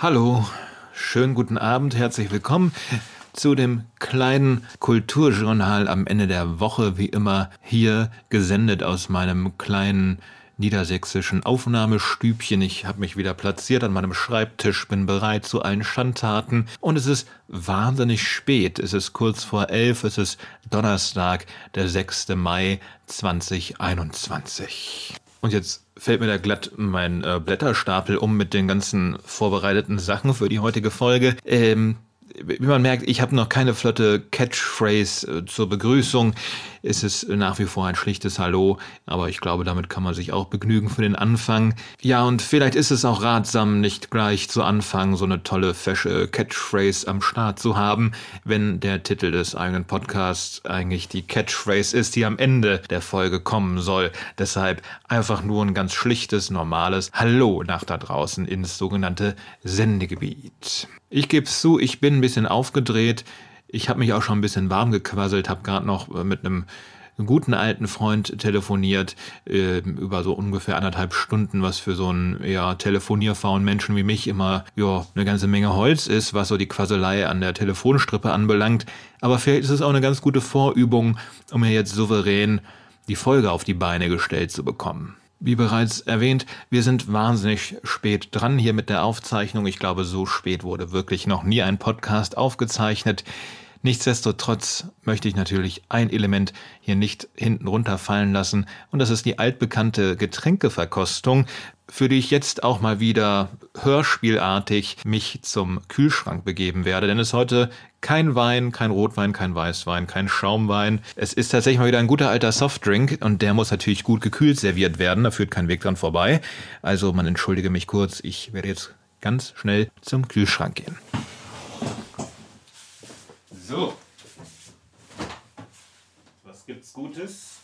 Hallo, schönen guten Abend, herzlich willkommen zu dem kleinen Kulturjournal am Ende der Woche, wie immer hier gesendet aus meinem kleinen niedersächsischen Aufnahmestübchen. Ich habe mich wieder platziert an meinem Schreibtisch, bin bereit zu allen Schandtaten und es ist wahnsinnig spät. Es ist kurz vor elf, es ist Donnerstag, der 6. Mai 2021. Und jetzt fällt mir da glatt mein äh, Blätterstapel um mit den ganzen vorbereiteten Sachen für die heutige Folge. Ähm, wie man merkt, ich habe noch keine flotte Catchphrase äh, zur Begrüßung. Es ist nach wie vor ein schlichtes Hallo, aber ich glaube, damit kann man sich auch begnügen für den Anfang. Ja, und vielleicht ist es auch ratsam, nicht gleich zu Anfang so eine tolle, fesche Catchphrase am Start zu haben, wenn der Titel des eigenen Podcasts eigentlich die Catchphrase ist, die am Ende der Folge kommen soll. Deshalb einfach nur ein ganz schlichtes, normales Hallo nach da draußen ins sogenannte Sendegebiet. Ich gebe es zu, ich bin ein bisschen aufgedreht. Ich habe mich auch schon ein bisschen warm gequasselt, habe gerade noch äh, mit einem guten alten Freund telefoniert, äh, über so ungefähr anderthalb Stunden, was für so einen ja, telefonierfauen Menschen wie mich immer ja, eine ganze Menge Holz ist, was so die Quasselei an der Telefonstrippe anbelangt. Aber vielleicht ist es auch eine ganz gute Vorübung, um mir jetzt souverän die Folge auf die Beine gestellt zu bekommen. Wie bereits erwähnt, wir sind wahnsinnig spät dran hier mit der Aufzeichnung. Ich glaube, so spät wurde wirklich noch nie ein Podcast aufgezeichnet. Nichtsdestotrotz möchte ich natürlich ein Element hier nicht hinten runterfallen lassen, und das ist die altbekannte Getränkeverkostung, für die ich jetzt auch mal wieder hörspielartig mich zum Kühlschrank begeben werde, denn es ist heute kein Wein, kein Rotwein, kein Weißwein, kein Schaumwein. Es ist tatsächlich mal wieder ein guter alter Softdrink und der muss natürlich gut gekühlt serviert werden, da führt kein Weg dran vorbei. Also man entschuldige mich kurz, ich werde jetzt ganz schnell zum Kühlschrank gehen. So. Was gibt's Gutes?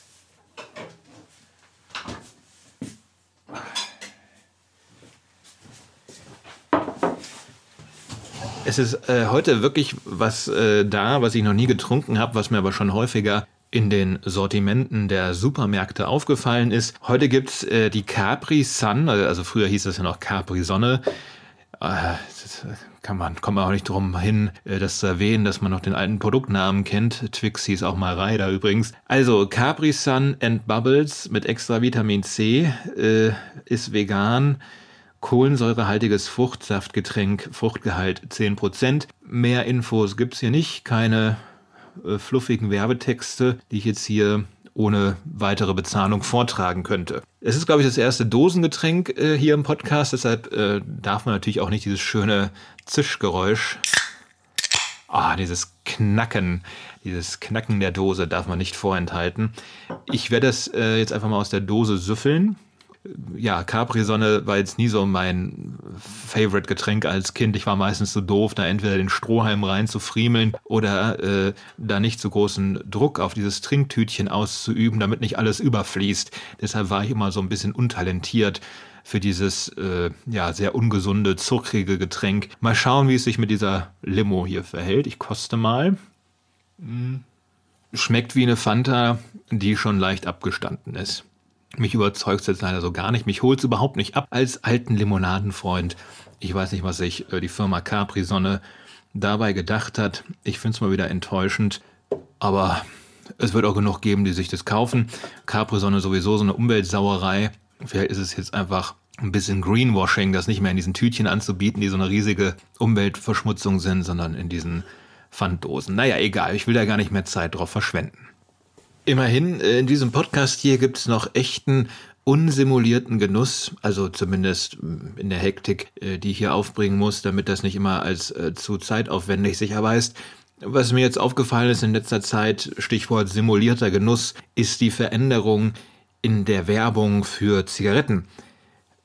Es ist äh, heute wirklich was äh, da, was ich noch nie getrunken habe, was mir aber schon häufiger in den Sortimenten der Supermärkte aufgefallen ist. Heute gibt's äh, die Capri Sun, also früher hieß das ja noch Capri Sonne. Äh, kann man, kommt man auch nicht drum hin, äh, das zu erwähnen, dass man noch den alten Produktnamen kennt. Twix hieß auch mal Ryder übrigens. Also Capri Sun and Bubbles mit extra Vitamin C äh, ist vegan kohlensäurehaltiges Fruchtsaftgetränk, Fruchtgehalt 10%. Mehr Infos gibt es hier nicht, keine äh, fluffigen Werbetexte, die ich jetzt hier ohne weitere Bezahlung vortragen könnte. Es ist, glaube ich, das erste Dosengetränk äh, hier im Podcast, deshalb äh, darf man natürlich auch nicht dieses schöne Zischgeräusch, ah, dieses Knacken, dieses Knacken der Dose darf man nicht vorenthalten. Ich werde es äh, jetzt einfach mal aus der Dose süffeln ja, Capri-Sonne war jetzt nie so mein Favorite-Getränk als Kind. Ich war meistens so doof, da entweder den Strohhalm rein zu friemeln oder äh, da nicht so großen Druck auf dieses Trinktütchen auszuüben, damit nicht alles überfließt. Deshalb war ich immer so ein bisschen untalentiert für dieses äh, ja sehr ungesunde, zuckrige Getränk. Mal schauen, wie es sich mit dieser Limo hier verhält. Ich koste mal. Hm. Schmeckt wie eine Fanta, die schon leicht abgestanden ist. Mich überzeugt es jetzt leider so gar nicht. Mich holt es überhaupt nicht ab. Als alten Limonadenfreund, ich weiß nicht, was sich äh, die Firma Capri Sonne dabei gedacht hat. Ich finde es mal wieder enttäuschend. Aber es wird auch genug geben, die sich das kaufen. Capri Sonne sowieso so eine Umweltsauerei. Vielleicht ist es jetzt einfach ein bisschen Greenwashing, das nicht mehr in diesen Tütchen anzubieten, die so eine riesige Umweltverschmutzung sind, sondern in diesen Pfanddosen. Naja, egal, ich will da gar nicht mehr Zeit drauf verschwenden. Immerhin, äh, in diesem Podcast hier gibt es noch echten unsimulierten Genuss, also zumindest mm, in der Hektik, äh, die ich hier aufbringen muss, damit das nicht immer als äh, zu zeitaufwendig sich erweist. Was mir jetzt aufgefallen ist in letzter Zeit, Stichwort simulierter Genuss, ist die Veränderung in der Werbung für Zigaretten.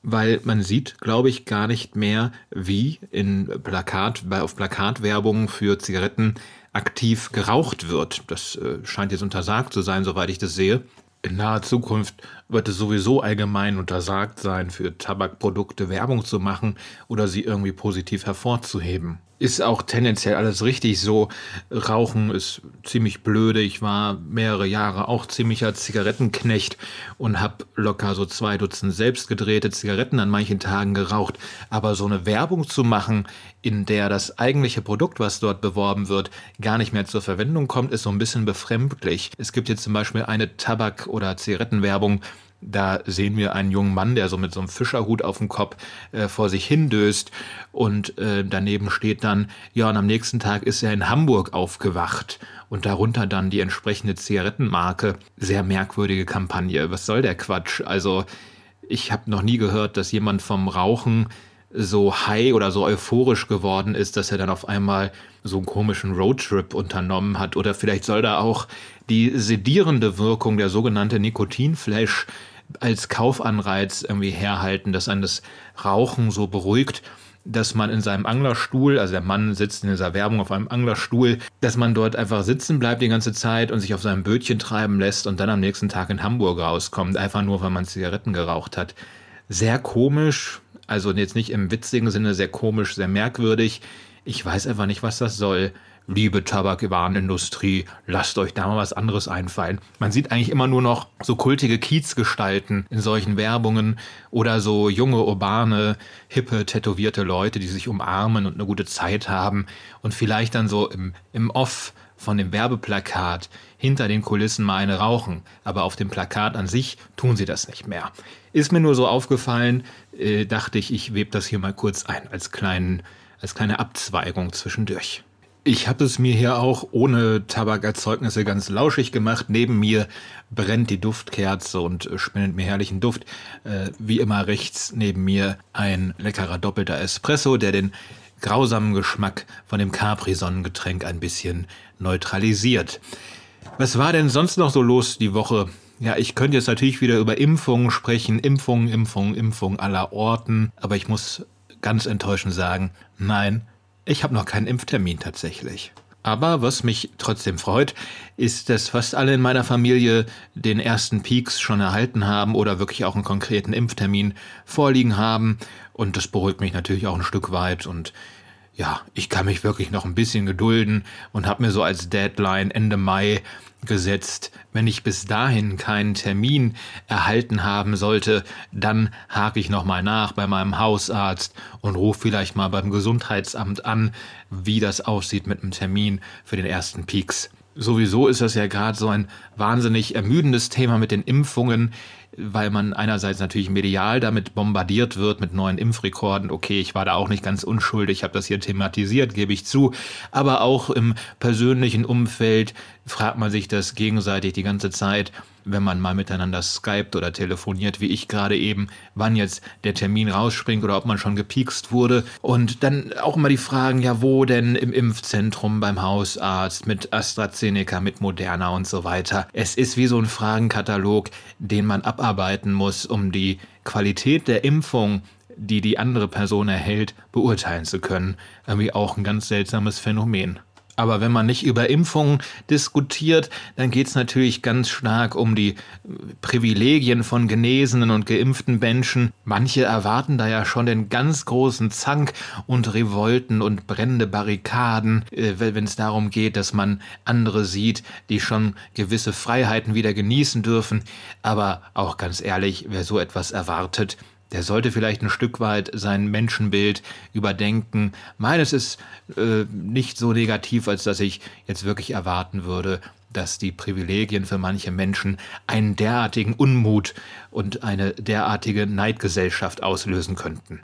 Weil man sieht, glaube ich, gar nicht mehr, wie in Plakat, auf Plakatwerbung für Zigaretten aktiv geraucht wird. Das äh, scheint jetzt untersagt zu sein, soweit ich das sehe. In naher Zukunft wird es sowieso allgemein untersagt sein, für Tabakprodukte Werbung zu machen oder sie irgendwie positiv hervorzuheben. Ist auch tendenziell alles richtig so. Rauchen ist ziemlich blöde. Ich war mehrere Jahre auch ziemlicher Zigarettenknecht und habe locker so zwei Dutzend selbst gedrehte Zigaretten an manchen Tagen geraucht. Aber so eine Werbung zu machen, in der das eigentliche Produkt, was dort beworben wird, gar nicht mehr zur Verwendung kommt, ist so ein bisschen befremdlich. Es gibt jetzt zum Beispiel eine Tabak- oder Zigarettenwerbung, da sehen wir einen jungen Mann, der so mit so einem Fischerhut auf dem Kopf äh, vor sich hindöst und äh, daneben steht dann, ja, und am nächsten Tag ist er in Hamburg aufgewacht und darunter dann die entsprechende Zigarettenmarke. Sehr merkwürdige Kampagne. Was soll der Quatsch? Also, ich habe noch nie gehört, dass jemand vom Rauchen so high oder so euphorisch geworden ist, dass er dann auf einmal so einen komischen Roadtrip unternommen hat. Oder vielleicht soll da auch die sedierende Wirkung, der sogenannte Nikotinflash, als Kaufanreiz irgendwie herhalten, dass einen das Rauchen so beruhigt, dass man in seinem Anglerstuhl, also der Mann sitzt in dieser Werbung auf einem Anglerstuhl, dass man dort einfach sitzen bleibt die ganze Zeit und sich auf seinem Bötchen treiben lässt und dann am nächsten Tag in Hamburg rauskommt, einfach nur, weil man Zigaretten geraucht hat. Sehr komisch, also jetzt nicht im witzigen Sinne sehr komisch, sehr merkwürdig. Ich weiß einfach nicht, was das soll liebe Tabakwarenindustrie, lasst euch da mal was anderes einfallen. Man sieht eigentlich immer nur noch so kultige Kiezgestalten in solchen Werbungen oder so junge, urbane, hippe, tätowierte Leute, die sich umarmen und eine gute Zeit haben und vielleicht dann so im, im Off von dem Werbeplakat hinter den Kulissen mal eine rauchen, aber auf dem Plakat an sich tun sie das nicht mehr. Ist mir nur so aufgefallen, äh, dachte ich, ich webe das hier mal kurz ein als, kleinen, als kleine Abzweigung zwischendurch. Ich habe es mir hier auch ohne Tabakerzeugnisse ganz lauschig gemacht. Neben mir brennt die Duftkerze und spendet mir herrlichen Duft. Äh, wie immer rechts neben mir ein leckerer doppelter Espresso, der den grausamen Geschmack von dem Capri-Sonnengetränk ein bisschen neutralisiert. Was war denn sonst noch so los die Woche? Ja, ich könnte jetzt natürlich wieder über Impfungen sprechen. Impfungen, Impfungen, Impfungen aller Orten. Aber ich muss ganz enttäuschend sagen, nein, ich habe noch keinen Impftermin tatsächlich. Aber was mich trotzdem freut, ist, dass fast alle in meiner Familie den ersten Peaks schon erhalten haben oder wirklich auch einen konkreten Impftermin vorliegen haben. Und das beruhigt mich natürlich auch ein Stück weit. Und ja, ich kann mich wirklich noch ein bisschen gedulden und habe mir so als Deadline Ende Mai gesetzt. Wenn ich bis dahin keinen Termin erhalten haben sollte, dann hake ich nochmal nach bei meinem Hausarzt und rufe vielleicht mal beim Gesundheitsamt an, wie das aussieht mit einem Termin für den ersten Peaks. Sowieso ist das ja gerade so ein wahnsinnig ermüdendes Thema mit den Impfungen weil man einerseits natürlich medial damit bombardiert wird mit neuen Impfrekorden. Okay, ich war da auch nicht ganz unschuldig, habe das hier thematisiert, gebe ich zu. Aber auch im persönlichen Umfeld fragt man sich das gegenseitig die ganze Zeit wenn man mal miteinander skypt oder telefoniert, wie ich gerade eben, wann jetzt der Termin rausspringt oder ob man schon gepiekst wurde. Und dann auch immer die Fragen, ja, wo denn im Impfzentrum, beim Hausarzt, mit AstraZeneca, mit Moderna und so weiter. Es ist wie so ein Fragenkatalog, den man abarbeiten muss, um die Qualität der Impfung die die andere Person erhält, beurteilen zu können. Irgendwie auch ein ganz seltsames Phänomen. Aber wenn man nicht über Impfungen diskutiert, dann geht es natürlich ganz stark um die Privilegien von genesenen und geimpften Menschen. Manche erwarten da ja schon den ganz großen Zank und Revolten und brennende Barrikaden, äh, wenn es darum geht, dass man andere sieht, die schon gewisse Freiheiten wieder genießen dürfen. Aber auch ganz ehrlich, wer so etwas erwartet, der sollte vielleicht ein Stück weit sein Menschenbild überdenken. Meines ist äh, nicht so negativ, als dass ich jetzt wirklich erwarten würde, dass die Privilegien für manche Menschen einen derartigen Unmut und eine derartige Neidgesellschaft auslösen könnten.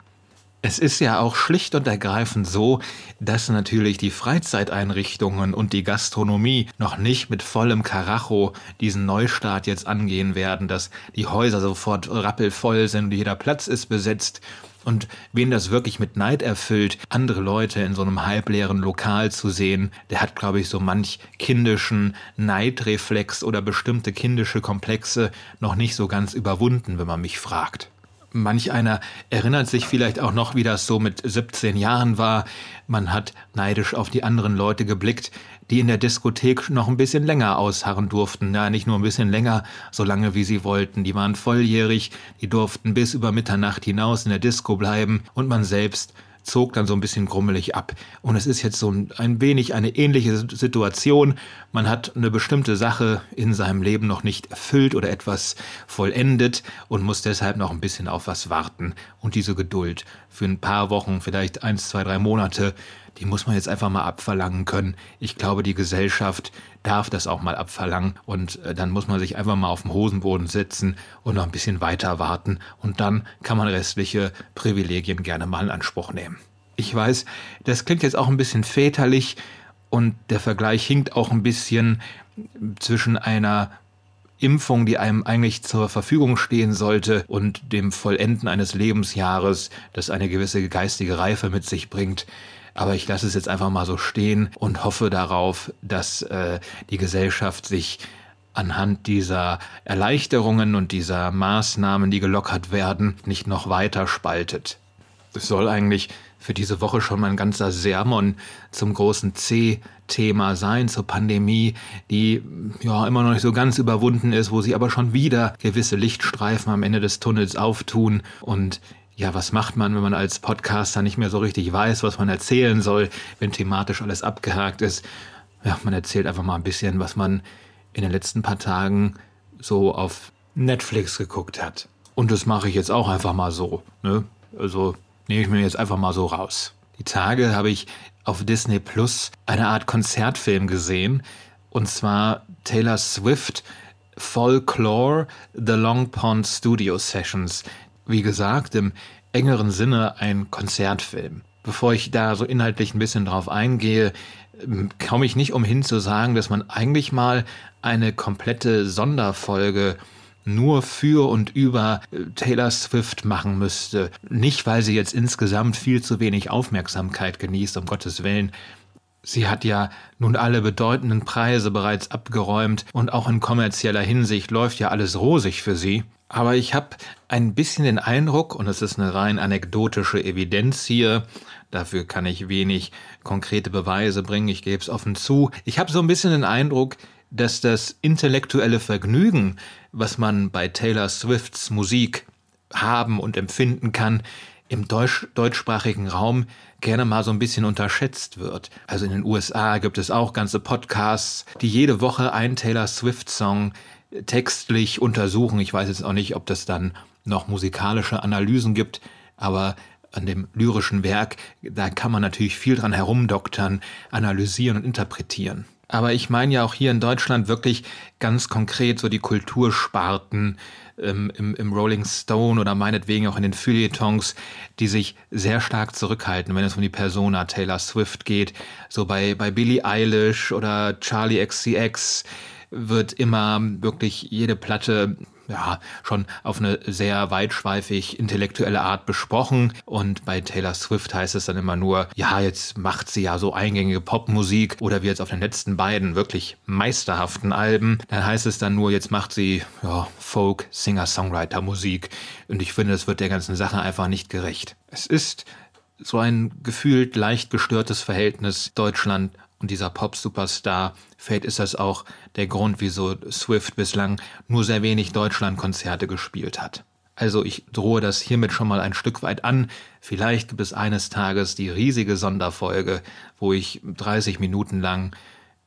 Es ist ja auch schlicht und ergreifend so, dass natürlich die Freizeiteinrichtungen und die Gastronomie noch nicht mit vollem Karacho diesen Neustart jetzt angehen werden, dass die Häuser sofort rappelvoll sind und jeder Platz ist besetzt. Und wen das wirklich mit Neid erfüllt, andere Leute in so einem halbleeren Lokal zu sehen, der hat, glaube ich, so manch kindischen Neidreflex oder bestimmte kindische Komplexe noch nicht so ganz überwunden, wenn man mich fragt. Manch einer erinnert sich vielleicht auch noch, wie das so mit 17 Jahren war. Man hat neidisch auf die anderen Leute geblickt, die in der Diskothek noch ein bisschen länger ausharren durften. Ja, nicht nur ein bisschen länger, so lange wie sie wollten. Die waren volljährig, die durften bis über Mitternacht hinaus in der Disco bleiben und man selbst zog dann so ein bisschen grummelig ab. Und es ist jetzt so ein wenig eine ähnliche Situation. Man hat eine bestimmte Sache in seinem Leben noch nicht erfüllt oder etwas vollendet und muss deshalb noch ein bisschen auf was warten. Und diese Geduld für ein paar Wochen, vielleicht eins, zwei, drei Monate, die muss man jetzt einfach mal abverlangen können. Ich glaube, die Gesellschaft darf das auch mal abverlangen und äh, dann muss man sich einfach mal auf den Hosenboden setzen und noch ein bisschen weiter warten und dann kann man restliche Privilegien gerne mal in Anspruch nehmen. Ich weiß, das klingt jetzt auch ein bisschen väterlich und der Vergleich hinkt auch ein bisschen zwischen einer Impfung, die einem eigentlich zur Verfügung stehen sollte, und dem Vollenden eines Lebensjahres, das eine gewisse geistige Reife mit sich bringt. Aber ich lasse es jetzt einfach mal so stehen und hoffe darauf, dass äh, die Gesellschaft sich anhand dieser Erleichterungen und dieser Maßnahmen, die gelockert werden, nicht noch weiter spaltet. Es soll eigentlich für diese Woche schon mal ein ganzer Sermon zum großen C-Thema sein, zur Pandemie, die ja immer noch nicht so ganz überwunden ist, wo sie aber schon wieder gewisse Lichtstreifen am Ende des Tunnels auftun und ja, was macht man, wenn man als Podcaster nicht mehr so richtig weiß, was man erzählen soll, wenn thematisch alles abgehakt ist? Ja, man erzählt einfach mal ein bisschen, was man in den letzten paar Tagen so auf Netflix geguckt hat. Und das mache ich jetzt auch einfach mal so. Ne? Also nehme ich mir jetzt einfach mal so raus. Die Tage habe ich auf Disney Plus eine Art Konzertfilm gesehen. Und zwar Taylor Swift Folklore The Long Pond Studio Sessions wie gesagt, im engeren Sinne ein Konzertfilm. Bevor ich da so inhaltlich ein bisschen drauf eingehe, ähm, komme ich nicht umhin zu sagen, dass man eigentlich mal eine komplette Sonderfolge nur für und über äh, Taylor Swift machen müsste. Nicht, weil sie jetzt insgesamt viel zu wenig Aufmerksamkeit genießt, um Gottes Willen. Sie hat ja nun alle bedeutenden Preise bereits abgeräumt und auch in kommerzieller Hinsicht läuft ja alles rosig für sie. Aber ich habe ein bisschen den Eindruck, und es ist eine rein anekdotische Evidenz hier, dafür kann ich wenig konkrete Beweise bringen, ich gebe es offen zu, ich habe so ein bisschen den Eindruck, dass das intellektuelle Vergnügen, was man bei Taylor Swifts Musik haben und empfinden kann, im deutsch deutschsprachigen Raum gerne mal so ein bisschen unterschätzt wird. Also in den USA gibt es auch ganze Podcasts, die jede Woche einen Taylor Swift-Song textlich untersuchen. Ich weiß jetzt auch nicht, ob das dann noch musikalische Analysen gibt, aber an dem lyrischen Werk, da kann man natürlich viel dran herumdoktern, analysieren und interpretieren. Aber ich meine ja auch hier in Deutschland wirklich ganz konkret so die Kultursparten ähm, im, im Rolling Stone oder meinetwegen auch in den Feuilletons, die sich sehr stark zurückhalten, wenn es um die Persona Taylor Swift geht. So bei, bei Billie Eilish oder Charlie XCX wird immer wirklich jede Platte ja, schon auf eine sehr weitschweifig intellektuelle Art besprochen. Und bei Taylor Swift heißt es dann immer nur, ja, jetzt macht sie ja so eingängige Popmusik oder wie jetzt auf den letzten beiden wirklich meisterhaften Alben. Dann heißt es dann nur, jetzt macht sie ja, Folk, Singer-Songwriter-Musik. Und ich finde, das wird der ganzen Sache einfach nicht gerecht. Es ist so ein gefühlt leicht gestörtes Verhältnis Deutschland und dieser Pop-Superstar. Vielleicht ist das auch der Grund, wieso Swift bislang nur sehr wenig Deutschlandkonzerte gespielt hat. Also ich drohe das hiermit schon mal ein Stück weit an. Vielleicht gibt es eines Tages die riesige Sonderfolge, wo ich 30 Minuten lang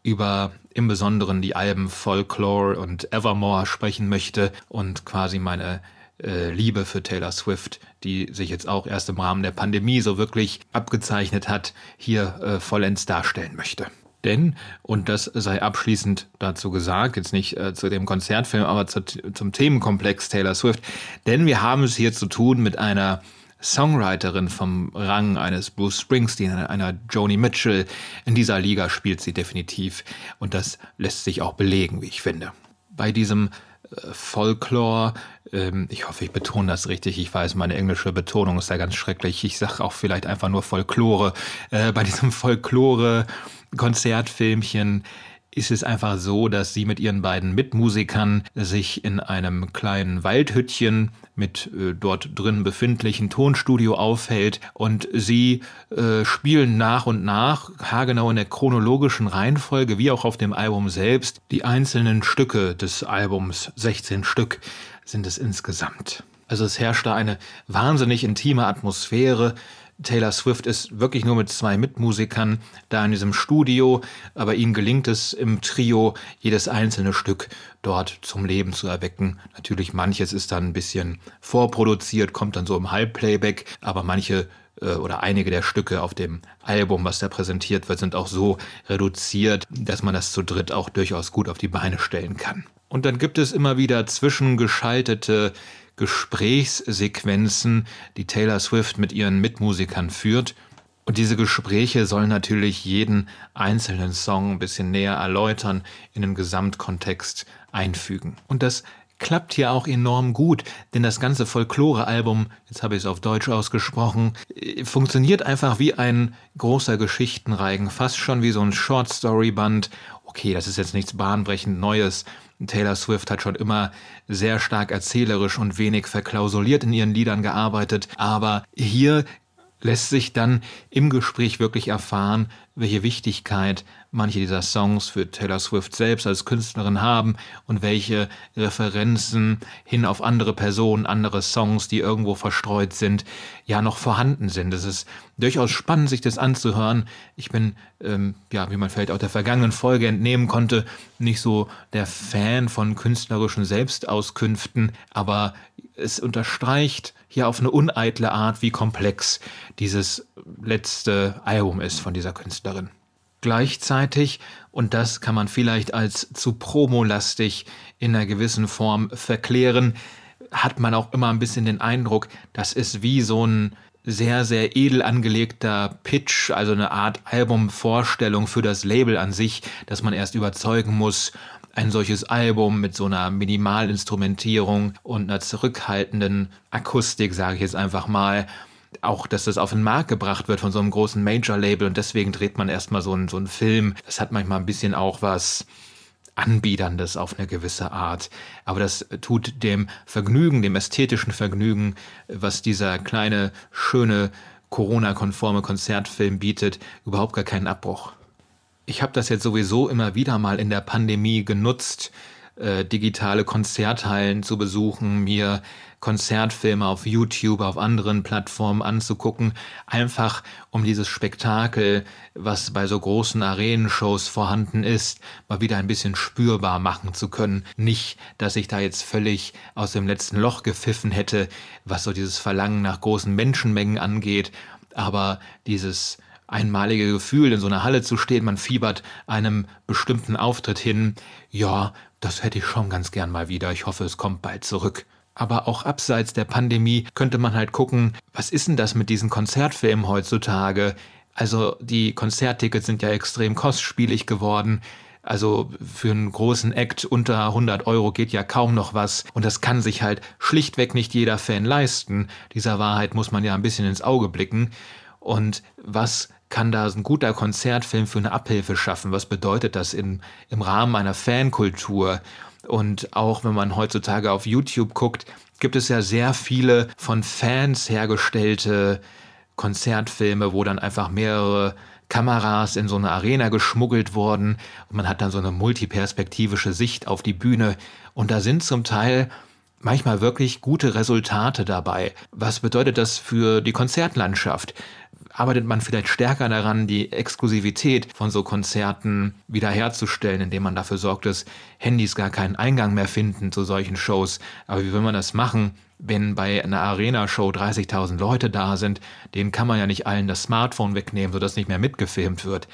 über im Besonderen die Alben Folklore und Evermore sprechen möchte und quasi meine äh, Liebe für Taylor Swift, die sich jetzt auch erst im Rahmen der Pandemie so wirklich abgezeichnet hat, hier äh, vollends darstellen möchte. Denn, und das sei abschließend dazu gesagt, jetzt nicht äh, zu dem Konzertfilm, aber zu, zum Themenkomplex Taylor Swift, denn wir haben es hier zu tun mit einer Songwriterin vom Rang eines Bruce Springsteen, einer Joni Mitchell. In dieser Liga spielt sie definitiv und das lässt sich auch belegen, wie ich finde. Bei diesem Folklore. Ähm, ich hoffe, ich betone das richtig. Ich weiß, meine englische Betonung ist ja ganz schrecklich. Ich sage auch vielleicht einfach nur Folklore. Äh, bei diesem Folklore-Konzertfilmchen ist es einfach so, dass sie mit ihren beiden Mitmusikern sich in einem kleinen Waldhüttchen mit äh, dort drin befindlichen Tonstudio aufhält und sie äh, spielen nach und nach, haargenau in der chronologischen Reihenfolge, wie auch auf dem Album selbst, die einzelnen Stücke des Albums, 16 Stück sind es insgesamt. Also es herrscht da eine wahnsinnig intime Atmosphäre, Taylor Swift ist wirklich nur mit zwei Mitmusikern da in diesem Studio, aber ihm gelingt es im Trio, jedes einzelne Stück dort zum Leben zu erwecken. Natürlich manches ist dann ein bisschen vorproduziert, kommt dann so im Halbplayback, aber manche äh, oder einige der Stücke auf dem Album, was da präsentiert wird, sind auch so reduziert, dass man das zu dritt auch durchaus gut auf die Beine stellen kann. Und dann gibt es immer wieder zwischengeschaltete Gesprächssequenzen, die Taylor Swift mit ihren Mitmusikern führt. Und diese Gespräche sollen natürlich jeden einzelnen Song ein bisschen näher erläutern, in den Gesamtkontext einfügen. Und das klappt hier auch enorm gut, denn das ganze Folklore-Album, jetzt habe ich es auf Deutsch ausgesprochen, funktioniert einfach wie ein großer Geschichtenreigen, fast schon wie so ein Short-Story-Band. Okay, das ist jetzt nichts bahnbrechend Neues. Taylor Swift hat schon immer sehr stark erzählerisch und wenig verklausuliert in ihren Liedern gearbeitet, aber hier lässt sich dann im Gespräch wirklich erfahren, welche Wichtigkeit manche dieser Songs für Taylor Swift selbst als Künstlerin haben und welche Referenzen hin auf andere Personen, andere Songs, die irgendwo verstreut sind, ja noch vorhanden sind. Es ist durchaus spannend, sich das anzuhören. Ich bin, ähm, ja, wie man vielleicht auch der vergangenen Folge entnehmen konnte, nicht so der Fan von künstlerischen Selbstauskünften, aber es unterstreicht hier auf eine uneitle Art, wie komplex dieses letzte Album ist von dieser Künstlerin. Gleichzeitig, und das kann man vielleicht als zu promolastig in einer gewissen Form verklären, hat man auch immer ein bisschen den Eindruck, das ist wie so ein sehr, sehr edel angelegter Pitch, also eine Art Albumvorstellung für das Label an sich, dass man erst überzeugen muss ein solches Album mit so einer Minimalinstrumentierung und einer zurückhaltenden Akustik, sage ich jetzt einfach mal, auch, dass das auf den Markt gebracht wird von so einem großen Major-Label und deswegen dreht man erstmal so einen, so einen Film. Das hat manchmal ein bisschen auch was Anbiederndes auf eine gewisse Art. Aber das tut dem Vergnügen, dem ästhetischen Vergnügen, was dieser kleine, schöne, Corona-konforme Konzertfilm bietet, überhaupt gar keinen Abbruch. Ich habe das jetzt sowieso immer wieder mal in der Pandemie genutzt, äh, digitale Konzerthallen zu besuchen, mir Konzertfilme auf YouTube, auf anderen Plattformen anzugucken, einfach um dieses Spektakel, was bei so großen Arenenshows vorhanden ist, mal wieder ein bisschen spürbar machen zu können. Nicht, dass ich da jetzt völlig aus dem letzten Loch gepfiffen hätte, was so dieses Verlangen nach großen Menschenmengen angeht, aber dieses einmalige Gefühl, in so einer Halle zu stehen, man fiebert einem bestimmten Auftritt hin. Ja, das hätte ich schon ganz gern mal wieder. Ich hoffe, es kommt bald zurück. Aber auch abseits der Pandemie könnte man halt gucken, was ist denn das mit diesen Konzertfilmen heutzutage? Also die Konzerttickets sind ja extrem kostspielig geworden. Also für einen großen Act unter 100 Euro geht ja kaum noch was. Und das kann sich halt schlichtweg nicht jeder Fan leisten. Dieser Wahrheit muss man ja ein bisschen ins Auge blicken. Und was kann da ein guter Konzertfilm für eine Abhilfe schaffen? Was bedeutet das in, im Rahmen einer Fankultur? Und auch wenn man heutzutage auf YouTube guckt, gibt es ja sehr viele von Fans hergestellte Konzertfilme, wo dann einfach mehrere Kameras in so eine Arena geschmuggelt wurden und man hat dann so eine multiperspektivische Sicht auf die Bühne und da sind zum Teil manchmal wirklich gute Resultate dabei. Was bedeutet das für die Konzertlandschaft? Arbeitet man vielleicht stärker daran, die Exklusivität von so Konzerten wiederherzustellen, indem man dafür sorgt, dass Handys gar keinen Eingang mehr finden zu solchen Shows. Aber wie will man das machen, wenn bei einer Arena-Show 30.000 Leute da sind? Denen kann man ja nicht allen das Smartphone wegnehmen, sodass nicht mehr mitgefilmt wird.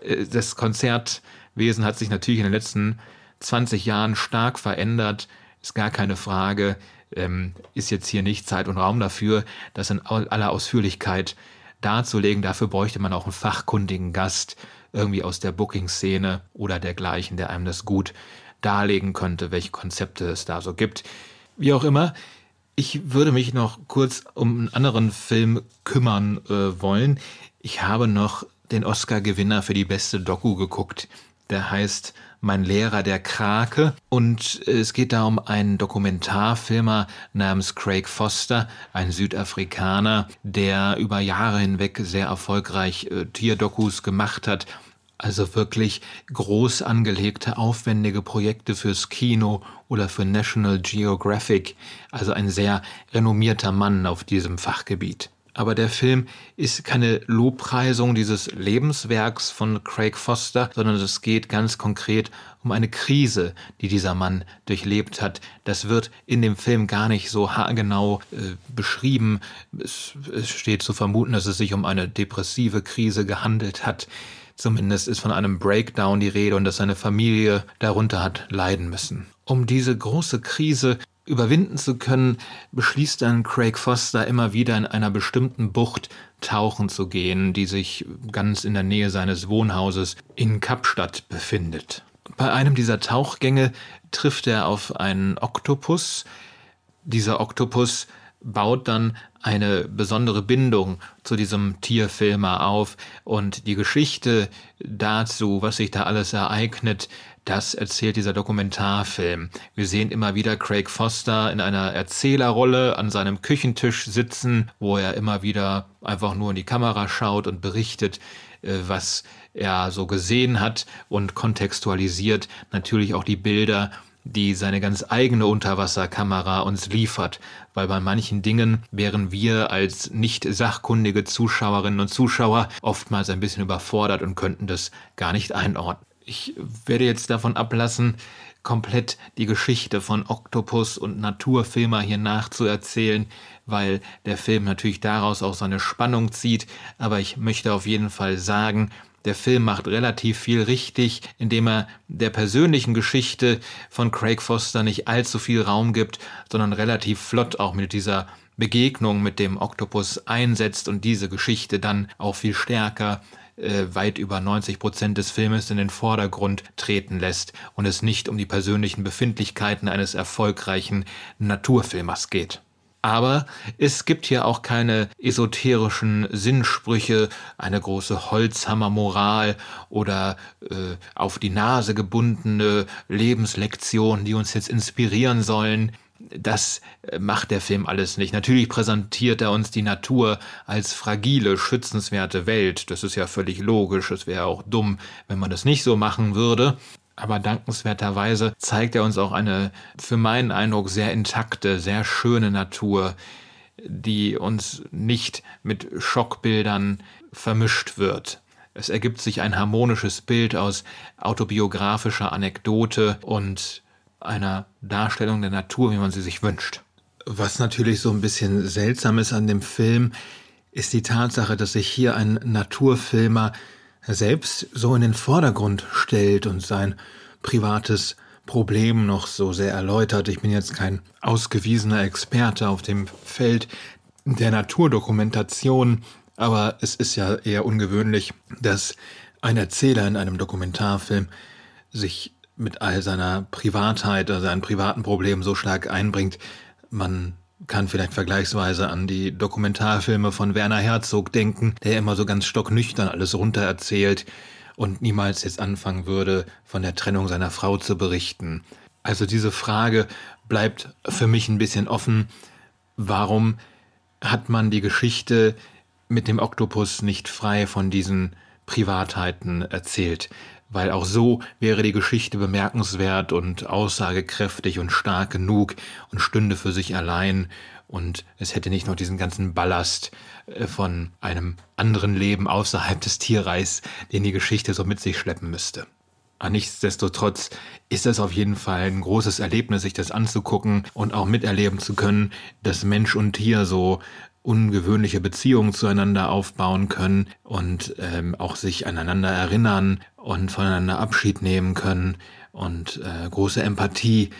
Äh, das Konzertwesen hat sich natürlich in den letzten 20 Jahren stark verändert, ist gar keine Frage. Ähm, ist jetzt hier nicht Zeit und Raum dafür, das in aller Ausführlichkeit darzulegen. Dafür bräuchte man auch einen fachkundigen Gast, irgendwie aus der Booking-Szene oder dergleichen, der einem das gut darlegen könnte, welche Konzepte es da so gibt. Wie auch immer, ich würde mich noch kurz um einen anderen Film kümmern äh, wollen. Ich habe noch den Oscar-Gewinner für die beste Doku geguckt. Der heißt mein Lehrer der Krake. Und es geht da um einen Dokumentarfilmer namens Craig Foster, ein Südafrikaner, der über Jahre hinweg sehr erfolgreich äh, Tierdokus gemacht hat. Also wirklich groß angelegte, aufwendige Projekte fürs Kino oder für National Geographic. Also ein sehr renommierter Mann auf diesem Fachgebiet. Aber der Film ist keine Lobpreisung dieses Lebenswerks von Craig Foster, sondern es geht ganz konkret um eine Krise, die dieser Mann durchlebt hat. Das wird in dem Film gar nicht so haargenau äh, beschrieben. Es, es steht zu vermuten, dass es sich um eine depressive Krise gehandelt hat. Zumindest ist von einem Breakdown die Rede und dass seine Familie darunter hat leiden müssen. Um diese große Krise überwinden zu können, beschließt dann Craig Foster immer wieder in einer bestimmten Bucht tauchen zu gehen, die sich ganz in der Nähe seines Wohnhauses in Kapstadt befindet. Bei einem dieser Tauchgänge trifft er auf einen Oktopus. Dieser Oktopus baut dann eine besondere Bindung zu diesem Tierfilmer auf und die Geschichte dazu, was sich da alles ereignet, das erzählt dieser Dokumentarfilm. Wir sehen immer wieder Craig Foster in einer Erzählerrolle an seinem Küchentisch sitzen, wo er immer wieder einfach nur in die Kamera schaut und berichtet, äh, was er so gesehen hat und kontextualisiert natürlich auch die Bilder, die seine ganz eigene Unterwasserkamera uns liefert, weil bei manchen Dingen wären wir als nicht sachkundige Zuschauerinnen und Zuschauer oftmals ein bisschen überfordert und könnten das gar nicht einordnen. Ich werde jetzt davon ablassen, komplett die Geschichte von Octopus und Naturfilmer hier nachzuerzählen, weil der Film natürlich daraus auch seine Spannung zieht, aber ich möchte auf jeden Fall sagen, der Film macht relativ viel richtig, indem er der persönlichen Geschichte von Craig Foster nicht allzu viel Raum gibt, sondern relativ flott auch mit dieser Begegnung mit dem Oktopus einsetzt und diese Geschichte dann auch viel stärker äh, weit über 90 Prozent des Filmes in den Vordergrund treten lässt und es nicht um die persönlichen Befindlichkeiten eines erfolgreichen Naturfilmers geht. Aber es gibt hier auch keine esoterischen Sinnsprüche, eine große Holzhammermoral oder äh, auf die Nase gebundene Lebenslektionen, die uns jetzt inspirieren sollen. Das äh, macht der Film alles nicht. Natürlich präsentiert er uns die Natur als fragile, schützenswerte Welt. Das ist ja völlig logisch. Es wäre auch dumm, wenn man das nicht so machen würde aber dankenswerterweise zeigt er uns auch eine, für meinen Eindruck, sehr intakte, sehr schöne Natur, die uns nicht mit Schockbildern vermischt wird. Es ergibt sich ein harmonisches Bild aus autobiografischer Anekdote und einer Darstellung der Natur, wie man sie sich wünscht. Was natürlich so ein bisschen seltsam ist an dem Film, ist die Tatsache, dass sich hier ein Naturfilmer selbst so in den Vordergrund stellt und sein privates Problem noch so sehr erläutert. Ich bin jetzt kein ausgewiesener Experte auf dem Feld der Naturdokumentation, aber es ist ja eher ungewöhnlich, dass ein Erzähler in einem Dokumentarfilm sich mit all seiner Privatheit, also seinen privaten Problemen so stark einbringt. Man kann vielleicht vergleichsweise an die Dokumentarfilme von Werner Herzog denken, der immer so ganz stocknüchtern alles runtererzählt und niemals jetzt anfangen würde, von der Trennung seiner Frau zu berichten. Also diese Frage bleibt für mich ein bisschen offen. Warum hat man die Geschichte mit dem Oktopus nicht frei von diesen Privatheiten erzählt? Weil auch so wäre die Geschichte bemerkenswert und aussagekräftig und stark genug und stünde für sich allein und es hätte nicht noch diesen ganzen Ballast äh, von einem anderen Leben außerhalb des Tierreichs, den die Geschichte so mit sich schleppen müsste. Nichtsdestotrotz ist es auf jeden Fall ein großes Erlebnis, sich das anzugucken und auch miterleben zu können, dass Mensch und Tier so ungewöhnliche Beziehungen zueinander aufbauen können und ähm, auch sich aneinander erinnern und voneinander Abschied nehmen können und äh, große Empathie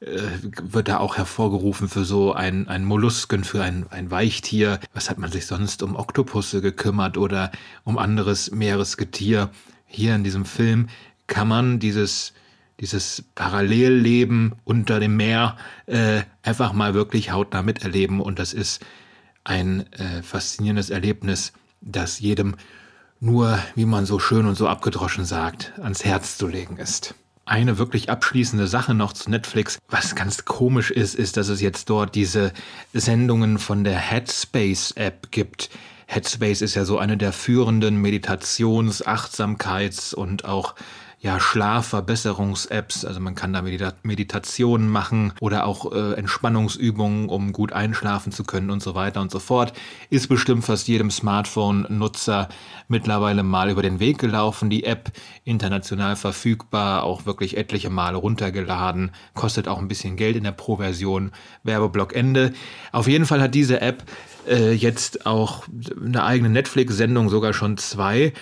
äh, wird da auch hervorgerufen für so ein, ein Mollusken, für ein, ein Weichtier. Was hat man sich sonst um Oktopusse gekümmert oder um anderes Meeresgetier? Hier in diesem Film kann man dieses dieses Parallelleben unter dem Meer äh, einfach mal wirklich hautnah miterleben und das ist ein äh, faszinierendes Erlebnis, das jedem nur, wie man so schön und so abgedroschen sagt, ans Herz zu legen ist. Eine wirklich abschließende Sache noch zu Netflix. Was ganz komisch ist, ist, dass es jetzt dort diese Sendungen von der Headspace-App gibt. Headspace ist ja so eine der führenden Meditations-, Achtsamkeits- und auch ja, Schlafverbesserungs-Apps. Also man kann da Medita Meditationen machen oder auch äh, Entspannungsübungen, um gut einschlafen zu können und so weiter und so fort. Ist bestimmt fast jedem Smartphone-Nutzer mittlerweile mal über den Weg gelaufen. Die App international verfügbar, auch wirklich etliche Male runtergeladen, kostet auch ein bisschen Geld in der Pro-Version. Werbeblock Ende. Auf jeden Fall hat diese App äh, jetzt auch eine eigene Netflix-Sendung, sogar schon zwei.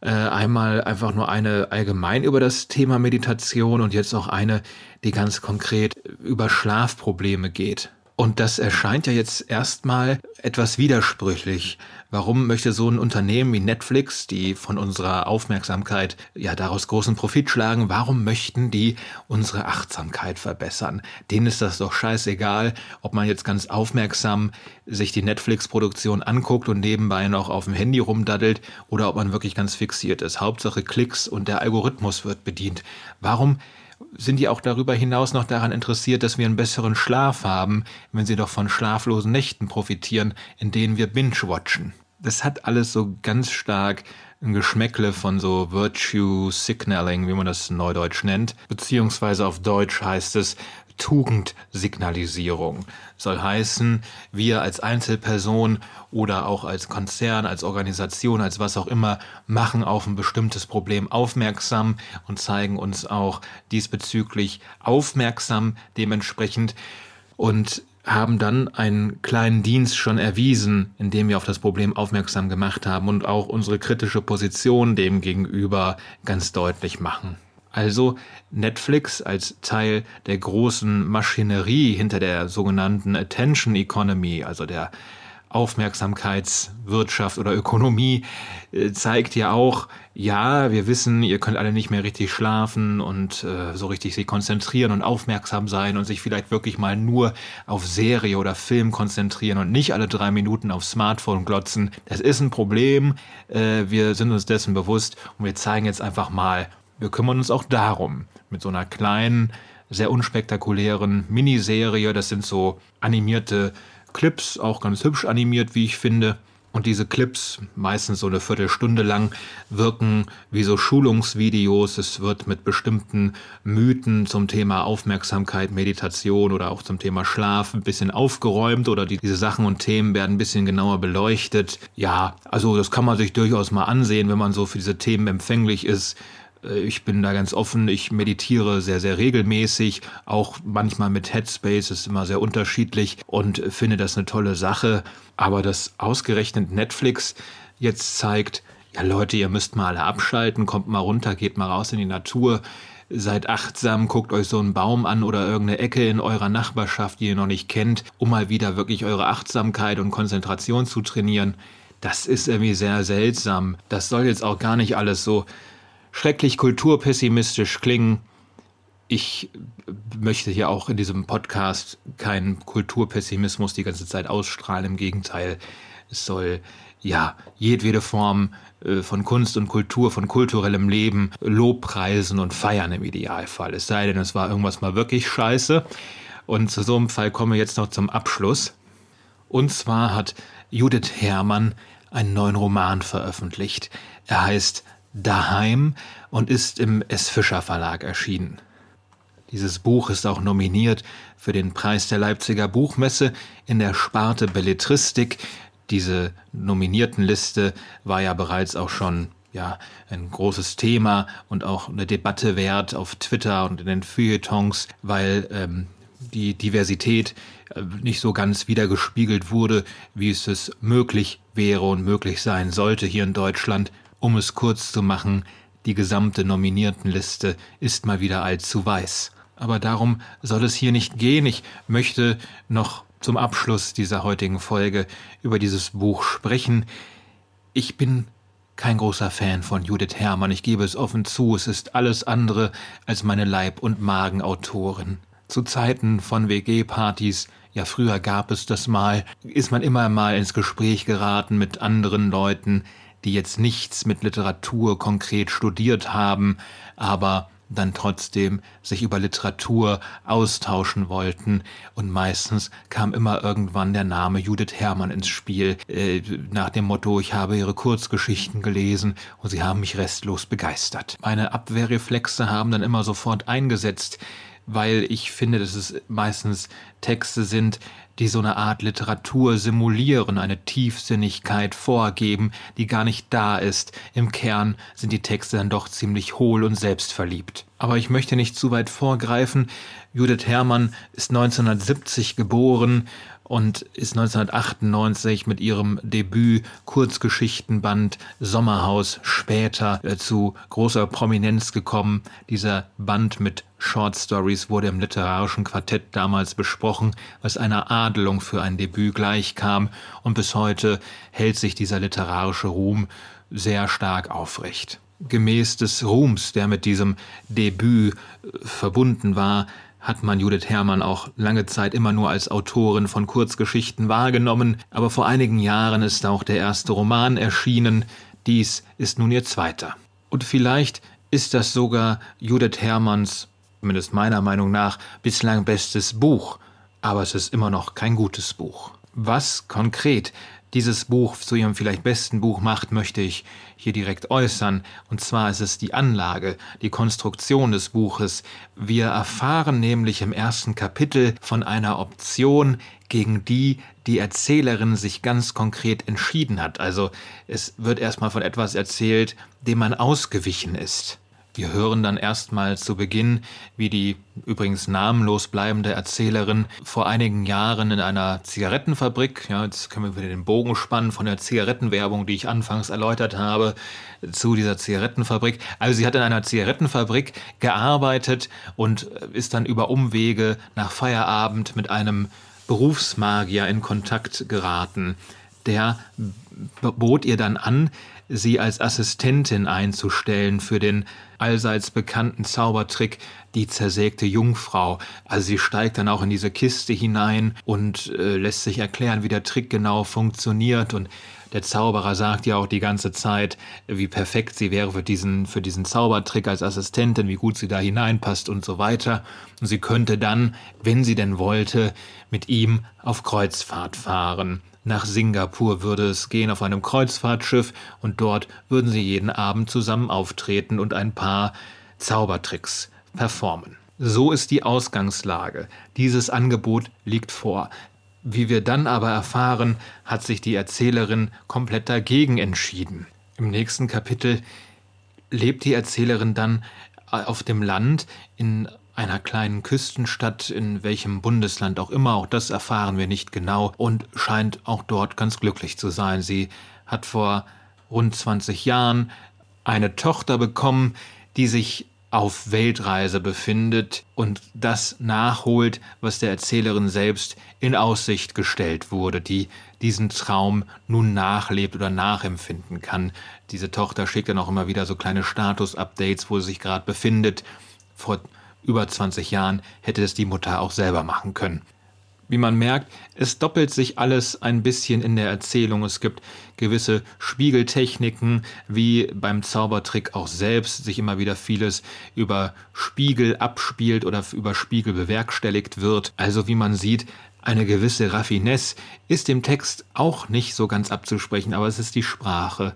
Äh, einmal einfach nur eine allgemein über das Thema Meditation und jetzt auch eine, die ganz konkret über Schlafprobleme geht. Und das erscheint ja jetzt erstmal etwas widersprüchlich. Warum möchte so ein Unternehmen wie Netflix, die von unserer Aufmerksamkeit ja daraus großen Profit schlagen, warum möchten die unsere Achtsamkeit verbessern? Denen ist das doch scheißegal, ob man jetzt ganz aufmerksam sich die Netflix-Produktion anguckt und nebenbei noch auf dem Handy rumdaddelt oder ob man wirklich ganz fixiert ist. Hauptsache Klicks und der Algorithmus wird bedient. Warum sind die auch darüber hinaus noch daran interessiert, dass wir einen besseren Schlaf haben, wenn sie doch von schlaflosen Nächten profitieren, in denen wir binge-watchen. Das hat alles so ganz stark ein Geschmäckle von so Virtue Signaling, wie man das neudeutsch nennt, beziehungsweise auf Deutsch heißt es Tugendsignalisierung. Soll heißen, wir als Einzelperson oder auch als Konzern, als Organisation, als was auch immer, machen auf ein bestimmtes Problem aufmerksam und zeigen uns auch diesbezüglich aufmerksam dementsprechend und haben dann einen kleinen Dienst schon erwiesen, indem wir auf das Problem aufmerksam gemacht haben und auch unsere kritische Position dem gegenüber ganz deutlich machen. Also Netflix als Teil der großen Maschinerie hinter der sogenannten Attention Economy, also der Aufmerksamkeitswirtschaft oder Ökonomie, äh, zeigt ja auch, ja, wir wissen, ihr könnt alle nicht mehr richtig schlafen und äh, so richtig sich konzentrieren und aufmerksam sein und sich vielleicht wirklich mal nur auf Serie oder Film konzentrieren und nicht alle drei Minuten aufs Smartphone glotzen. Das ist ein Problem. Äh, wir sind uns dessen bewusst und wir zeigen jetzt einfach mal, wir kümmern uns auch darum. Mit so einer kleinen, sehr unspektakulären Miniserie. Das sind so animierte Clips, auch ganz hübsch animiert, wie ich finde. Und diese Clips, meistens so eine Viertelstunde lang, wirken wie so Schulungsvideos. Es wird mit bestimmten Mythen zum Thema Aufmerksamkeit, Meditation oder auch zum Thema Schlaf ein bisschen aufgeräumt oder die, diese Sachen und Themen werden ein bisschen genauer beleuchtet. Ja, also das kann man sich durchaus mal ansehen, wenn man so für diese Themen empfänglich ist. Äh, ich bin da ganz offen. Ich meditiere sehr, sehr regelmäßig. Auch manchmal mit Headspace ist immer sehr unterschiedlich und finde das eine tolle Sache. Aber dass ausgerechnet Netflix jetzt zeigt, ja Leute, ihr müsst mal alle abschalten, kommt mal runter, geht mal raus in die Natur, seid achtsam, guckt euch so einen Baum an oder irgendeine Ecke in eurer Nachbarschaft, die ihr noch nicht kennt, um mal wieder wirklich eure Achtsamkeit und Konzentration zu trainieren. Das ist irgendwie sehr seltsam. Das soll jetzt auch gar nicht alles so schrecklich kulturpessimistisch klingen. Ich möchte hier auch in diesem Podcast keinen Kulturpessimismus die ganze Zeit ausstrahlen. Im Gegenteil, es soll ja jedwede Form äh, von Kunst und Kultur, von kulturellem Leben Lobpreisen und feiern im Idealfall. Es sei denn, es war irgendwas mal wirklich scheiße. Und zu so einem Fall kommen wir jetzt noch zum Abschluss. Und zwar hat Judith Herrmann einen neuen Roman veröffentlicht. Er heißt Daheim und ist im S. Fischer Verlag erschienen. Dieses Buch ist auch nominiert für den Preis der Leipziger Buchmesse in der Sparte Belletristik. Diese Nominiertenliste war ja bereits auch schon ja, ein großes Thema und auch eine Debatte wert auf Twitter und in den Feuilletons, weil ähm, die Diversität äh, nicht so ganz wiedergespiegelt wurde, wie es es möglich wäre und möglich sein sollte hier in Deutschland. Um es kurz zu machen, die gesamte Nominiertenliste ist mal wieder allzu weiß. Aber darum soll es hier nicht gehen. Ich möchte noch zum Abschluss dieser heutigen Folge über dieses Buch sprechen. Ich bin kein großer Fan von Judith Herrmann, ich gebe es offen zu, es ist alles andere als meine Leib- und Magenautorin. Zu Zeiten von WG-Partys, ja früher gab es das mal, ist man immer mal ins Gespräch geraten mit anderen Leuten, die jetzt nichts mit Literatur konkret studiert haben, aber dann trotzdem sich über Literatur austauschen wollten. Und meistens kam immer irgendwann der Name Judith Herrmann ins Spiel, äh, nach dem Motto, ich habe ihre Kurzgeschichten gelesen und sie haben mich restlos begeistert. Meine Abwehrreflexe haben dann immer sofort eingesetzt, weil ich finde, dass es meistens Texte sind, die so eine Art Literatur simulieren, eine Tiefsinnigkeit vorgeben, die gar nicht da ist. Im Kern sind die Texte dann doch ziemlich hohl und selbstverliebt. Aber ich möchte nicht zu weit vorgreifen. Judith Herrmann ist 1970 geboren und ist 1998 mit ihrem Debüt Kurzgeschichtenband Sommerhaus später äh, zu großer Prominenz gekommen. Dieser Band mit Short Stories wurde im literarischen Quartett damals besprochen, was einer Adelung für ein Debüt gleichkam, und bis heute hält sich dieser literarische Ruhm sehr stark aufrecht. Gemäß des Ruhms, der mit diesem Debüt äh, verbunden war, hat man Judith Herrmann auch lange Zeit immer nur als Autorin von Kurzgeschichten wahrgenommen, aber vor einigen Jahren ist auch der erste Roman erschienen, dies ist nun ihr zweiter. Und vielleicht ist das sogar Judith Herrmanns, zumindest meiner Meinung nach, bislang bestes Buch, aber es ist immer noch kein gutes Buch. Was konkret dieses Buch zu ihrem vielleicht besten Buch macht, möchte ich hier direkt äußern. Und zwar ist es die Anlage, die Konstruktion des Buches. Wir erfahren nämlich im ersten Kapitel von einer Option, gegen die die Erzählerin sich ganz konkret entschieden hat. Also es wird erstmal von etwas erzählt, dem man ausgewichen ist. Wir hören dann erstmal zu Beginn, wie die übrigens namenlos bleibende Erzählerin vor einigen Jahren in einer Zigarettenfabrik, ja, jetzt können wir wieder den Bogen spannen von der Zigarettenwerbung, die ich anfangs erläutert habe, zu dieser Zigarettenfabrik. Also sie hat in einer Zigarettenfabrik gearbeitet und ist dann über Umwege nach Feierabend mit einem Berufsmagier in Kontakt geraten. Der bot ihr dann an, sie als Assistentin einzustellen für den allseits bekannten Zaubertrick die zersägte Jungfrau. Also sie steigt dann auch in diese Kiste hinein und äh, lässt sich erklären, wie der Trick genau funktioniert und der Zauberer sagt ja auch die ganze Zeit, wie perfekt sie wäre für diesen, für diesen Zaubertrick als Assistentin, wie gut sie da hineinpasst und so weiter. Und sie könnte dann, wenn sie denn wollte, mit ihm auf Kreuzfahrt fahren. Nach Singapur würde es gehen auf einem Kreuzfahrtschiff und dort würden sie jeden Abend zusammen auftreten und ein paar Zaubertricks performen. So ist die Ausgangslage. Dieses Angebot liegt vor. Wie wir dann aber erfahren, hat sich die Erzählerin komplett dagegen entschieden. Im nächsten Kapitel lebt die Erzählerin dann auf dem Land in einer kleinen Küstenstadt, in welchem Bundesland auch immer, auch das erfahren wir nicht genau, und scheint auch dort ganz glücklich zu sein. Sie hat vor rund 20 Jahren eine Tochter bekommen, die sich auf Weltreise befindet und das nachholt, was der Erzählerin selbst in Aussicht gestellt wurde, die diesen Traum nun nachlebt oder nachempfinden kann. Diese Tochter schickt dann auch immer wieder so kleine Status-Updates, wo sie sich gerade befindet. Vor über 20 Jahren hätte es die Mutter auch selber machen können. Wie man merkt, es doppelt sich alles ein bisschen in der Erzählung. Es gibt gewisse Spiegeltechniken, wie beim Zaubertrick auch selbst sich immer wieder vieles über Spiegel abspielt oder über Spiegel bewerkstelligt wird. Also wie man sieht, eine gewisse Raffinesse ist dem Text auch nicht so ganz abzusprechen, aber es ist die Sprache.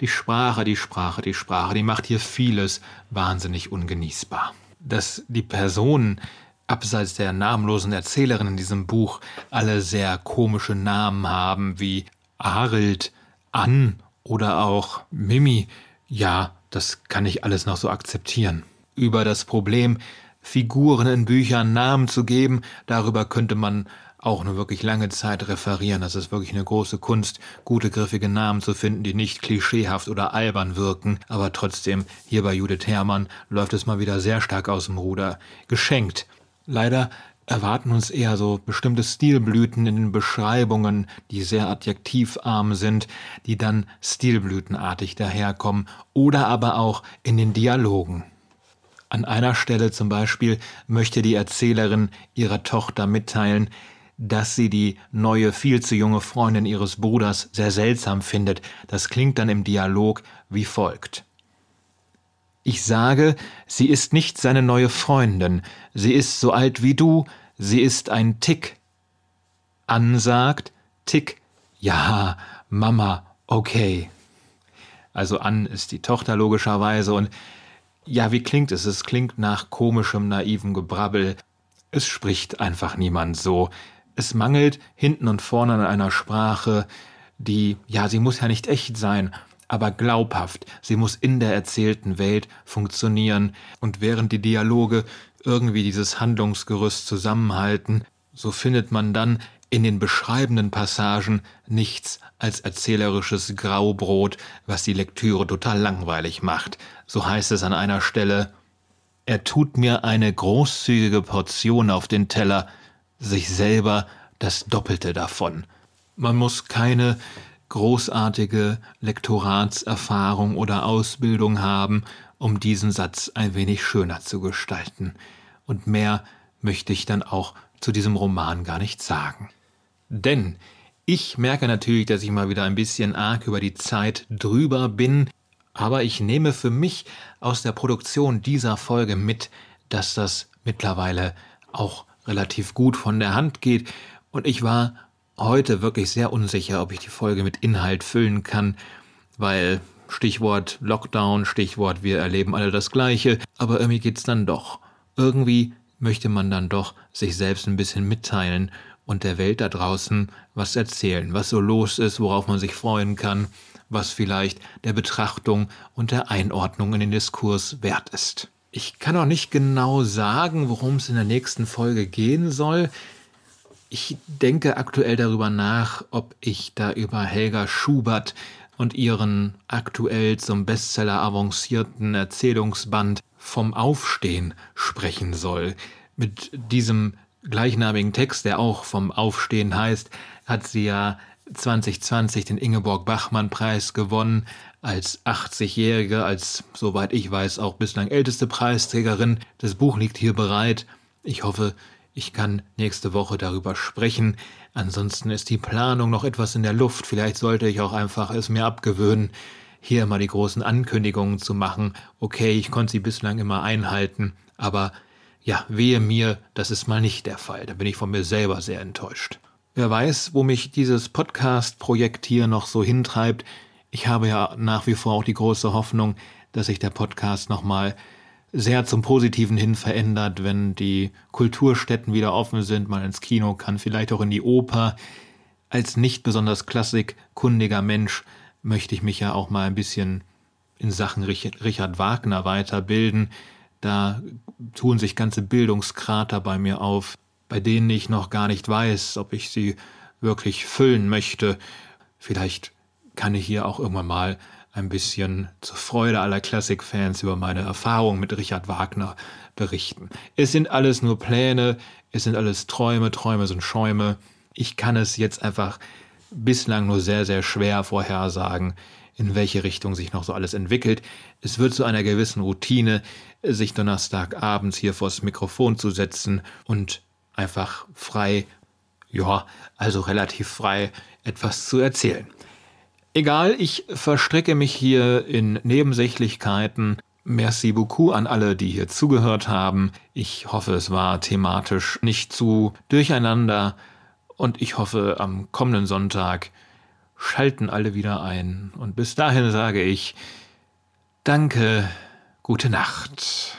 Die Sprache, die Sprache, die Sprache, die macht hier vieles wahnsinnig ungenießbar dass die Personen abseits der namenlosen Erzählerin in diesem Buch alle sehr komische Namen haben, wie Arild, Ann oder auch Mimi. Ja, das kann ich alles noch so akzeptieren. Über das Problem, Figuren in Büchern Namen zu geben, darüber könnte man auch eine wirklich lange Zeit referieren. Das ist wirklich eine große Kunst, gute griffige Namen zu finden, die nicht klischeehaft oder albern wirken. Aber trotzdem, hier bei Judith Herrmann läuft es mal wieder sehr stark aus dem Ruder. Geschenkt. Leider erwarten uns eher so bestimmte Stilblüten in den Beschreibungen, die sehr adjektivarm sind, die dann stilblütenartig daherkommen, oder aber auch in den Dialogen. An einer Stelle zum Beispiel möchte die Erzählerin ihrer Tochter mitteilen, dass sie die neue, viel zu junge Freundin ihres Bruders sehr seltsam findet. Das klingt dann im Dialog wie folgt. Ich sage, sie ist nicht seine neue Freundin, sie ist so alt wie du, sie ist ein Tick. Ansagt, Tick, ja, Mama, okay. Also An ist die Tochter logischerweise und ja, wie klingt es? Es klingt nach komischem, naiven Gebrabbel. Es spricht einfach niemand so. Es mangelt hinten und vorne an einer Sprache, die, ja, sie muss ja nicht echt sein, aber glaubhaft, sie muss in der erzählten Welt funktionieren, und während die Dialoge irgendwie dieses Handlungsgerüst zusammenhalten, so findet man dann in den beschreibenden Passagen nichts als erzählerisches Graubrot, was die Lektüre total langweilig macht. So heißt es an einer Stelle, er tut mir eine großzügige Portion auf den Teller, sich selber das Doppelte davon. Man muss keine großartige Lektoratserfahrung oder Ausbildung haben, um diesen Satz ein wenig schöner zu gestalten. Und mehr möchte ich dann auch zu diesem Roman gar nicht sagen. Denn ich merke natürlich, dass ich mal wieder ein bisschen arg über die Zeit drüber bin, aber ich nehme für mich aus der Produktion dieser Folge mit, dass das mittlerweile auch relativ gut von der Hand geht und ich war heute wirklich sehr unsicher, ob ich die Folge mit Inhalt füllen kann, weil Stichwort Lockdown, Stichwort wir erleben alle das Gleiche, aber irgendwie geht's dann doch. Irgendwie möchte man dann doch sich selbst ein bisschen mitteilen und der Welt da draußen was erzählen, was so los ist, worauf man sich freuen kann, was vielleicht der Betrachtung und der Einordnung in den Diskurs wert ist. Ich kann auch nicht genau sagen, worum es in der nächsten Folge gehen soll. Ich denke aktuell darüber nach, ob ich da über Helga Schubert und ihren aktuell zum Bestseller avancierten Erzählungsband vom Aufstehen sprechen soll. Mit diesem gleichnamigen Text, der auch vom Aufstehen heißt, hat sie ja 2020 den Ingeborg Bachmann Preis gewonnen als 80-Jährige, als soweit ich weiß auch bislang älteste Preisträgerin. Das Buch liegt hier bereit. Ich hoffe, ich kann nächste Woche darüber sprechen. Ansonsten ist die Planung noch etwas in der Luft. Vielleicht sollte ich auch einfach es mir abgewöhnen, hier immer die großen Ankündigungen zu machen. Okay, ich konnte sie bislang immer einhalten, aber ja, wehe mir, das ist mal nicht der Fall. Da bin ich von mir selber sehr enttäuscht. Wer weiß, wo mich dieses Podcast-Projekt hier noch so hintreibt. Ich habe ja nach wie vor auch die große Hoffnung, dass sich der Podcast nochmal sehr zum Positiven hin verändert, wenn die Kulturstätten wieder offen sind, mal ins Kino kann, vielleicht auch in die Oper. Als nicht besonders klassikkundiger Mensch möchte ich mich ja auch mal ein bisschen in Sachen Richard Wagner weiterbilden. Da tun sich ganze Bildungskrater bei mir auf, bei denen ich noch gar nicht weiß, ob ich sie wirklich füllen möchte. Vielleicht kann ich hier auch irgendwann mal ein bisschen zur Freude aller Klassikfans über meine Erfahrung mit Richard Wagner berichten. Es sind alles nur Pläne, es sind alles Träume, Träume sind Schäume. Ich kann es jetzt einfach bislang nur sehr, sehr schwer vorhersagen, in welche Richtung sich noch so alles entwickelt. Es wird zu einer gewissen Routine, sich Donnerstagabends hier vors Mikrofon zu setzen und einfach frei, ja, also relativ frei etwas zu erzählen. Egal, ich verstricke mich hier in Nebensächlichkeiten. Merci beaucoup an alle, die hier zugehört haben. Ich hoffe, es war thematisch nicht zu durcheinander und ich hoffe, am kommenden Sonntag schalten alle wieder ein. Und bis dahin sage ich Danke, gute Nacht.